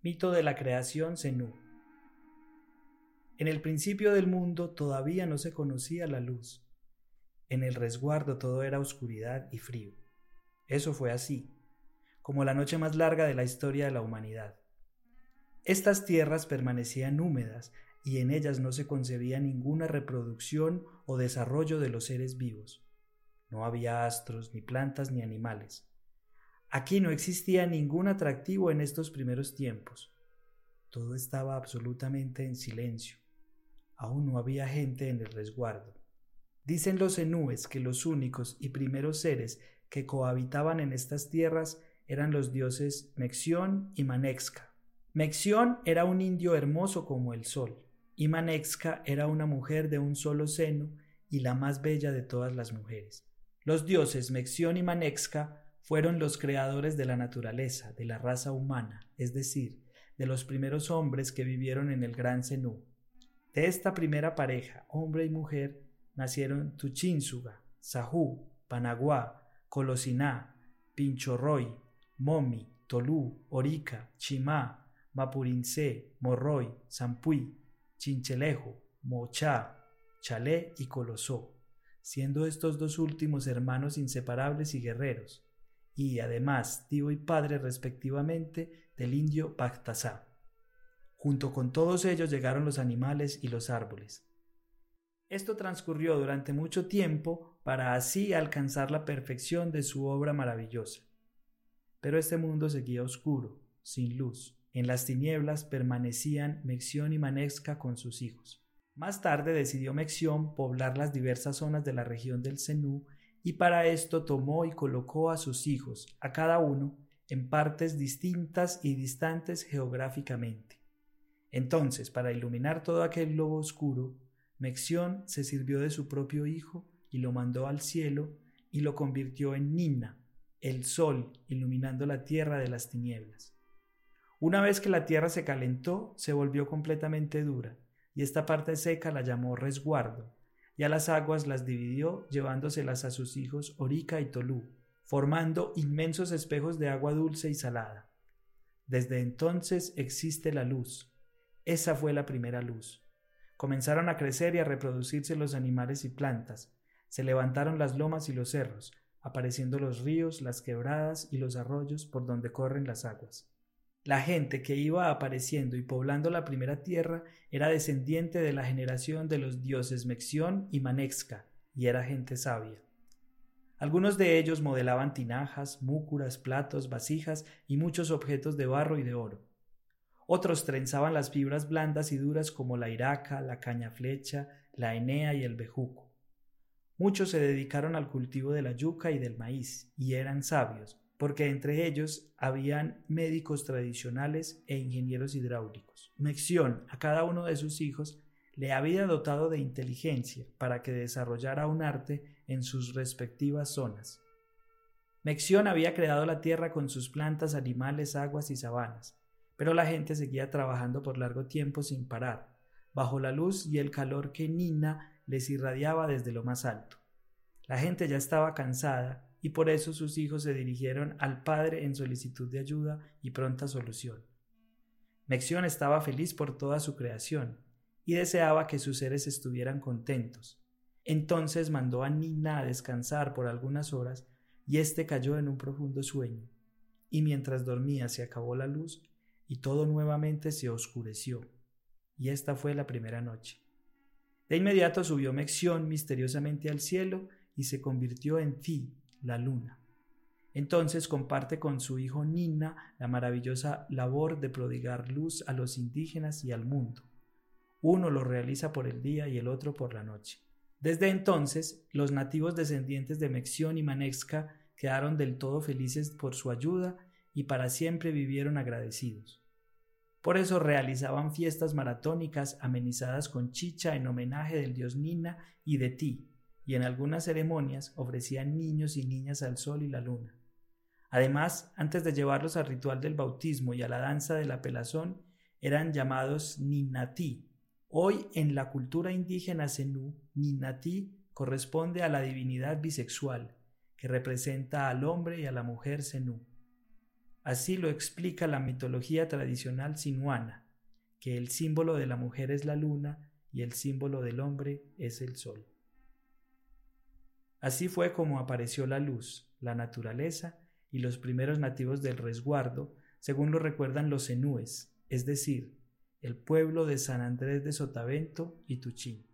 Mito de la creación Zenú. En el principio del mundo todavía no se conocía la luz. En el resguardo todo era oscuridad y frío. Eso fue así, como la noche más larga de la historia de la humanidad. Estas tierras permanecían húmedas y en ellas no se concebía ninguna reproducción o desarrollo de los seres vivos. No había astros, ni plantas, ni animales. Aquí no existía ningún atractivo en estos primeros tiempos. Todo estaba absolutamente en silencio. Aún no había gente en el resguardo. Dicen los enúes que los únicos y primeros seres que cohabitaban en estas tierras eran los dioses Mexión y Manexca. Mexión era un indio hermoso como el sol, y Manexca era una mujer de un solo seno y la más bella de todas las mujeres. Los dioses Mexión y Manexca fueron los creadores de la naturaleza, de la raza humana, es decir, de los primeros hombres que vivieron en el Gran Zenú. De esta primera pareja, hombre y mujer, nacieron Tuchínsuga, Sahú, Panaguá, Colosiná, Pinchorroy, Momi, Tolú, Orica, Chimá, Mapurincé, Morroy, Zampuí, Chinchelejo, Mochá, Chalé y Colosó, siendo estos dos últimos hermanos inseparables y guerreros y además tío y padre respectivamente del indio Bactasá. Junto con todos ellos llegaron los animales y los árboles. Esto transcurrió durante mucho tiempo para así alcanzar la perfección de su obra maravillosa. Pero este mundo seguía oscuro, sin luz. En las tinieblas permanecían Mexión y Manexca con sus hijos. Más tarde decidió Mexión poblar las diversas zonas de la región del Zenú y para esto tomó y colocó a sus hijos, a cada uno, en partes distintas y distantes geográficamente. Entonces, para iluminar todo aquel globo oscuro, Mexión se sirvió de su propio hijo y lo mandó al cielo y lo convirtió en Nina, el sol, iluminando la tierra de las tinieblas. Una vez que la tierra se calentó, se volvió completamente dura, y esta parte seca la llamó resguardo, y a las aguas las dividió llevándoselas a sus hijos Orica y Tolú, formando inmensos espejos de agua dulce y salada. Desde entonces existe la luz. Esa fue la primera luz. Comenzaron a crecer y a reproducirse los animales y plantas. Se levantaron las lomas y los cerros, apareciendo los ríos, las quebradas y los arroyos por donde corren las aguas. La gente que iba apareciendo y poblando la primera tierra era descendiente de la generación de los dioses Mexión y Manexca, y era gente sabia. Algunos de ellos modelaban tinajas, múcuras, platos, vasijas y muchos objetos de barro y de oro. Otros trenzaban las fibras blandas y duras como la iraca, la caña flecha, la enea y el bejuco. Muchos se dedicaron al cultivo de la yuca y del maíz, y eran sabios, porque entre ellos habían médicos tradicionales e ingenieros hidráulicos. Mexión a cada uno de sus hijos le había dotado de inteligencia para que desarrollara un arte en sus respectivas zonas. Mexión había creado la tierra con sus plantas, animales, aguas y sabanas, pero la gente seguía trabajando por largo tiempo sin parar, bajo la luz y el calor que Nina les irradiaba desde lo más alto. La gente ya estaba cansada y por eso sus hijos se dirigieron al padre en solicitud de ayuda y pronta solución. Mexión estaba feliz por toda su creación y deseaba que sus seres estuvieran contentos. Entonces mandó a Nina a descansar por algunas horas y éste cayó en un profundo sueño. Y mientras dormía se acabó la luz y todo nuevamente se oscureció. Y esta fue la primera noche. De inmediato subió Mexión misteriosamente al cielo y se convirtió en Ti, la luna. Entonces comparte con su hijo Nina la maravillosa labor de prodigar luz a los indígenas y al mundo. Uno lo realiza por el día y el otro por la noche. Desde entonces, los nativos descendientes de Mexión y Manexca quedaron del todo felices por su ayuda y para siempre vivieron agradecidos. Por eso realizaban fiestas maratónicas amenizadas con chicha en homenaje del dios Nina y de Ti, y en algunas ceremonias ofrecían niños y niñas al sol y la luna. Además, antes de llevarlos al ritual del bautismo y a la danza de la pelazón, eran llamados ninatí. Hoy en la cultura indígena zenú, ninatí corresponde a la divinidad bisexual, que representa al hombre y a la mujer zenú. Así lo explica la mitología tradicional sinuana, que el símbolo de la mujer es la luna y el símbolo del hombre es el sol. Así fue como apareció la luz, la naturaleza y los primeros nativos del resguardo, según lo recuerdan los enúes, es decir, el pueblo de San Andrés de Sotavento y Tuchín.